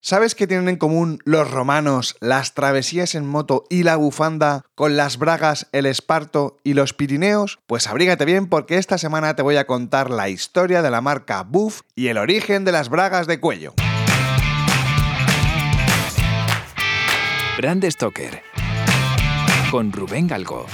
¿Sabes qué tienen en común los romanos, las travesías en moto y la bufanda con las bragas, el esparto y los Pirineos? Pues abrígate bien porque esta semana te voy a contar la historia de la marca Buff y el origen de las bragas de cuello. Brand Stoker con Rubén Galgo.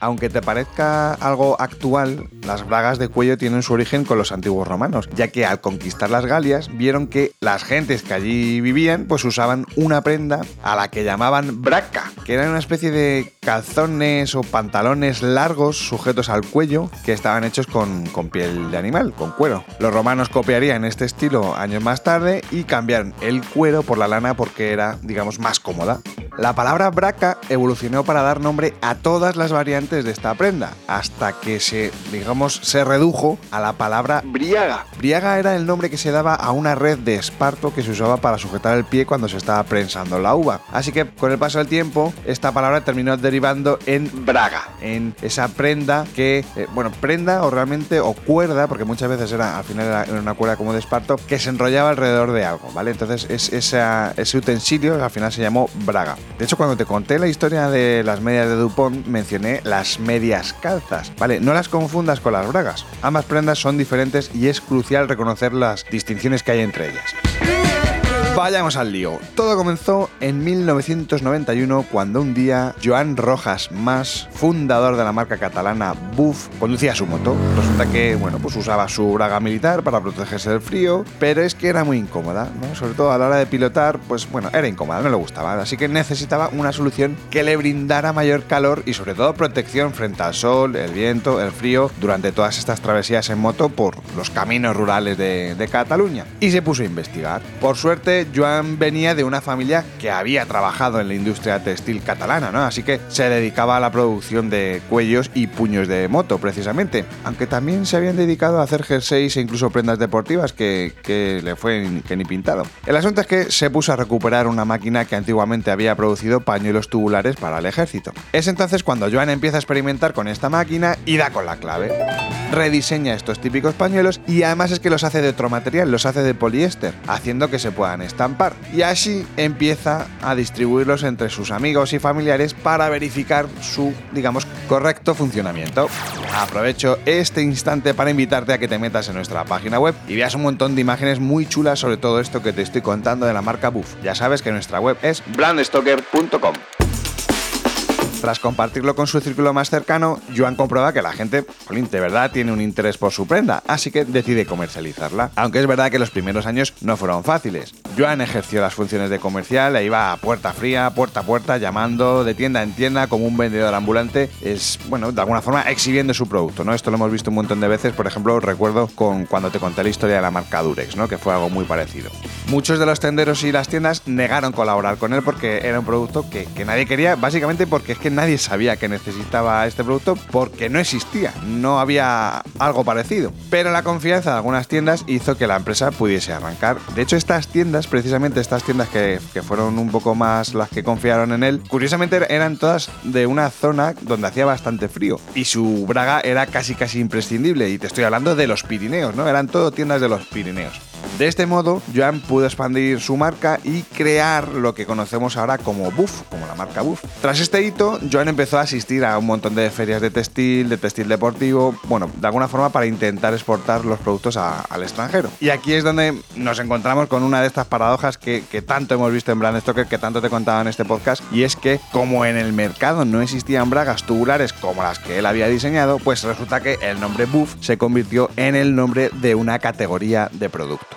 Aunque te parezca algo actual, las bragas de cuello tienen su origen con los antiguos romanos, ya que al conquistar las Galias vieron que las gentes que allí vivían pues usaban una prenda a la que llamaban braca, que era una especie de calzones o pantalones largos sujetos al cuello que estaban hechos con, con piel de animal, con cuero. Los romanos copiarían este estilo años más tarde y cambiaron el cuero por la lana porque era, digamos, más cómoda. La palabra braca evolucionó para dar nombre a todas las variantes de esta prenda, hasta que se, digamos, se redujo a la palabra briaga. Briaga era el nombre que se daba a una red de esparto que se usaba para sujetar el pie cuando se estaba prensando la uva. Así que con el paso del tiempo, esta palabra terminó derivando en braga, en esa prenda que, eh, bueno, prenda o realmente, o cuerda, porque muchas veces era, al final era una cuerda como de esparto, que se enrollaba alrededor de algo, ¿vale? Entonces es, ese utensilio al final se llamó braga. De hecho, cuando te conté la historia de las medias de Dupont, mencioné las medias calzas. Vale, no las confundas con las bragas. Ambas prendas son diferentes y es crucial reconocer las distinciones que hay entre ellas. Vayamos al lío. Todo comenzó en 1991 cuando un día Joan Rojas Mas, fundador de la marca catalana Buff, conducía su moto. Resulta que, bueno, pues usaba su braga militar para protegerse del frío, pero es que era muy incómoda, ¿no? Sobre todo a la hora de pilotar, pues bueno, era incómoda, no le gustaba, así que necesitaba una solución que le brindara mayor calor y sobre todo protección frente al sol, el viento, el frío durante todas estas travesías en moto por los caminos rurales de, de Cataluña. Y se puso a investigar. Por suerte, Joan venía de una familia que había trabajado en la industria textil catalana, ¿no? Así que se dedicaba a la producción de cuellos y puños de moto, precisamente. Aunque también se habían dedicado a hacer jerseys e incluso prendas deportivas que, le fue que ni pintado. El asunto es que se puso a recuperar una máquina que antiguamente había producido pañuelos tubulares para el ejército. Es entonces cuando Joan empieza a experimentar con esta máquina y da con la clave. Rediseña estos típicos pañuelos y además es que los hace de otro material, los hace de poliéster, haciendo que se puedan estampar. Y así empieza a distribuirlos entre sus amigos y familiares para verificar su, digamos, correcto funcionamiento. Aprovecho este instante para invitarte a que te metas en nuestra página web y veas un montón de imágenes muy chulas sobre todo esto que te estoy contando de la marca Buff. Ya sabes que nuestra web es brandstoker.com. Tras compartirlo con su círculo más cercano, Joan comprueba que la gente, de verdad tiene un interés por su prenda, así que decide comercializarla. Aunque es verdad que los primeros años no fueron fáciles. Joan ejerció las funciones de comercial e iba a puerta fría, puerta a puerta, llamando de tienda en tienda como un vendedor ambulante. Es, bueno, de alguna forma exhibiendo su producto, ¿no? Esto lo hemos visto un montón de veces, por ejemplo, recuerdo con cuando te conté la historia de la marca Durex, ¿no? Que fue algo muy parecido. Muchos de los tenderos y las tiendas negaron colaborar con él porque era un producto que, que nadie quería, básicamente porque es que nadie sabía que necesitaba este producto porque no existía, no había algo parecido. Pero la confianza de algunas tiendas hizo que la empresa pudiese arrancar. De hecho, estas tiendas, precisamente estas tiendas que, que fueron un poco más las que confiaron en él, curiosamente eran todas de una zona donde hacía bastante frío y su braga era casi casi imprescindible. Y te estoy hablando de los Pirineos, ¿no? Eran todo tiendas de los Pirineos. De este modo, Joan pudo expandir su marca y crear lo que conocemos ahora como Buff, como la marca Buff. Tras este hito, Joan empezó a asistir a un montón de ferias de textil, de textil deportivo, bueno, de alguna forma para intentar exportar los productos al extranjero. Y aquí es donde nos encontramos con una de estas paradojas que, que tanto hemos visto en Brand Stoker, que tanto te contaba en este podcast, y es que como en el mercado no existían bragas tubulares como las que él había diseñado, pues resulta que el nombre Buff se convirtió en el nombre de una categoría de producto.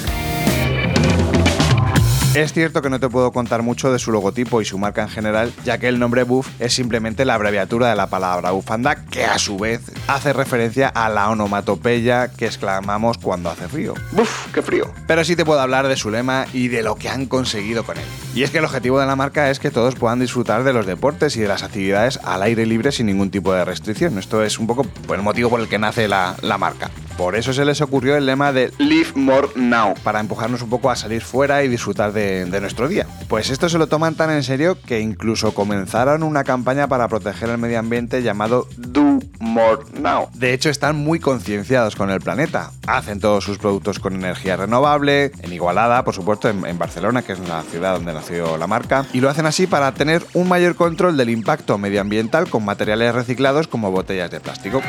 Es cierto que no te puedo contar mucho de su logotipo y su marca en general, ya que el nombre Buff es simplemente la abreviatura de la palabra bufanda, que a su vez hace referencia a la onomatopeya que exclamamos cuando hace frío. ¡Buf! ¡Qué frío! Pero sí te puedo hablar de su lema y de lo que han conseguido con él. Y es que el objetivo de la marca es que todos puedan disfrutar de los deportes y de las actividades al aire libre sin ningún tipo de restricción. Esto es un poco el motivo por el que nace la, la marca. Por eso se les ocurrió el lema de Live More Now, para empujarnos un poco a salir fuera y disfrutar de, nuestro día. Pues esto se lo toman tan en serio que incluso comenzaron una campaña para proteger el medio ambiente llamado Do More Now. De hecho, están muy concienciados con el planeta. Hacen todos sus productos con energía renovable, en Igualada, por supuesto, en, en Barcelona, que es la ciudad donde nació la marca, y lo hacen así para tener un mayor control del impacto medioambiental con materiales reciclados como botellas de plástico.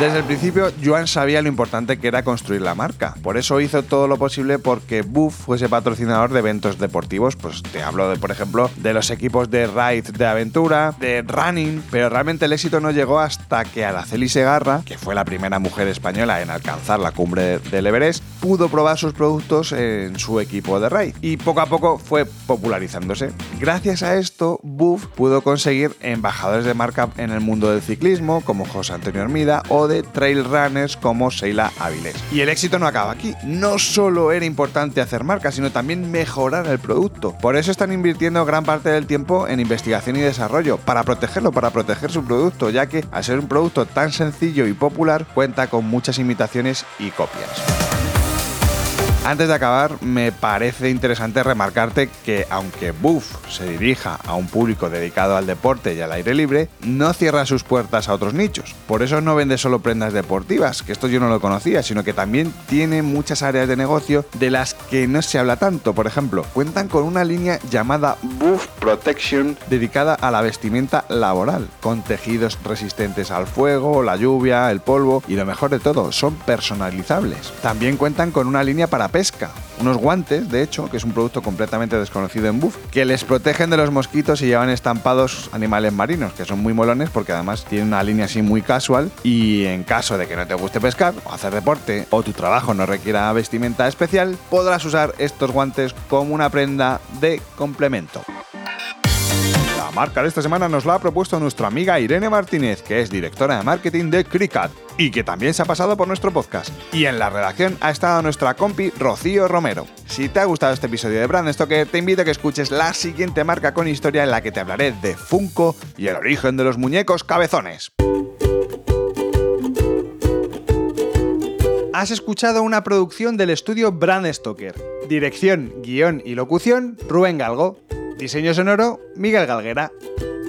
Desde el principio, Joan sabía lo importante que era construir la marca. Por eso hizo todo lo posible porque Buff fuese patrocinador de eventos deportivos. Pues te hablo de, por ejemplo, de los equipos de ride de aventura, de running. Pero realmente el éxito no llegó hasta que Araceli Segarra, que fue la primera mujer española en alcanzar la cumbre del Everest, pudo probar sus productos en su equipo de ride. Y poco a poco fue popularizándose. Gracias a esto, Buff pudo conseguir embajadores de marca en el mundo del ciclismo, como José Antonio Hermida o de trail runners como Sheila Avilés. Y el éxito no acaba aquí. No solo era importante hacer marca, sino también mejorar el producto. Por eso están invirtiendo gran parte del tiempo en investigación y desarrollo, para protegerlo, para proteger su producto, ya que al ser un producto tan sencillo y popular, cuenta con muchas imitaciones y copias. Antes de acabar, me parece interesante remarcarte que aunque Buff se dirija a un público dedicado al deporte y al aire libre, no cierra sus puertas a otros nichos. Por eso no vende solo prendas deportivas, que esto yo no lo conocía, sino que también tiene muchas áreas de negocio de las que no se habla tanto. Por ejemplo, cuentan con una línea llamada Buff Protection dedicada a la vestimenta laboral, con tejidos resistentes al fuego, la lluvia, el polvo y lo mejor de todo, son personalizables. También cuentan con una línea para pesca, unos guantes, de hecho, que es un producto completamente desconocido en Buff, que les protegen de los mosquitos y llevan estampados animales marinos, que son muy molones porque además tienen una línea así muy casual y en caso de que no te guste pescar o hacer deporte o tu trabajo no requiera vestimenta especial, podrás usar estos guantes como una prenda de complemento. Marca de esta semana nos la ha propuesto nuestra amiga Irene Martínez, que es directora de marketing de Cricut y que también se ha pasado por nuestro podcast. Y en la redacción ha estado nuestra compi Rocío Romero. Si te ha gustado este episodio de Brand Stoker, te invito a que escuches la siguiente marca con historia en la que te hablaré de Funko y el origen de los muñecos cabezones. Has escuchado una producción del estudio Brand Stoker. Dirección, guion y locución, Rubén Galgo. Diseño sonoro, Miguel Galguera.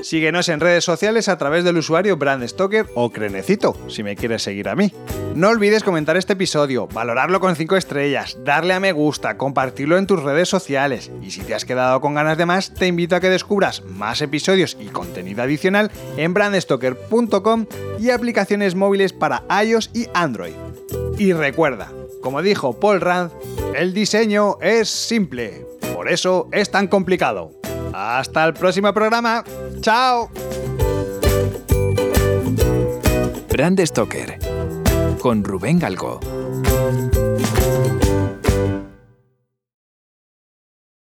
Síguenos en redes sociales a través del usuario Brandstoker o Crenecito, si me quieres seguir a mí. No olvides comentar este episodio, valorarlo con 5 estrellas, darle a me gusta, compartirlo en tus redes sociales. Y si te has quedado con ganas de más, te invito a que descubras más episodios y contenido adicional en brandstoker.com y aplicaciones móviles para iOS y Android. Y recuerda, como dijo Paul Rand, el diseño es simple, por eso es tan complicado. Hasta el próximo programa. ¡Chao! Brand Stoker con Rubén Galgo.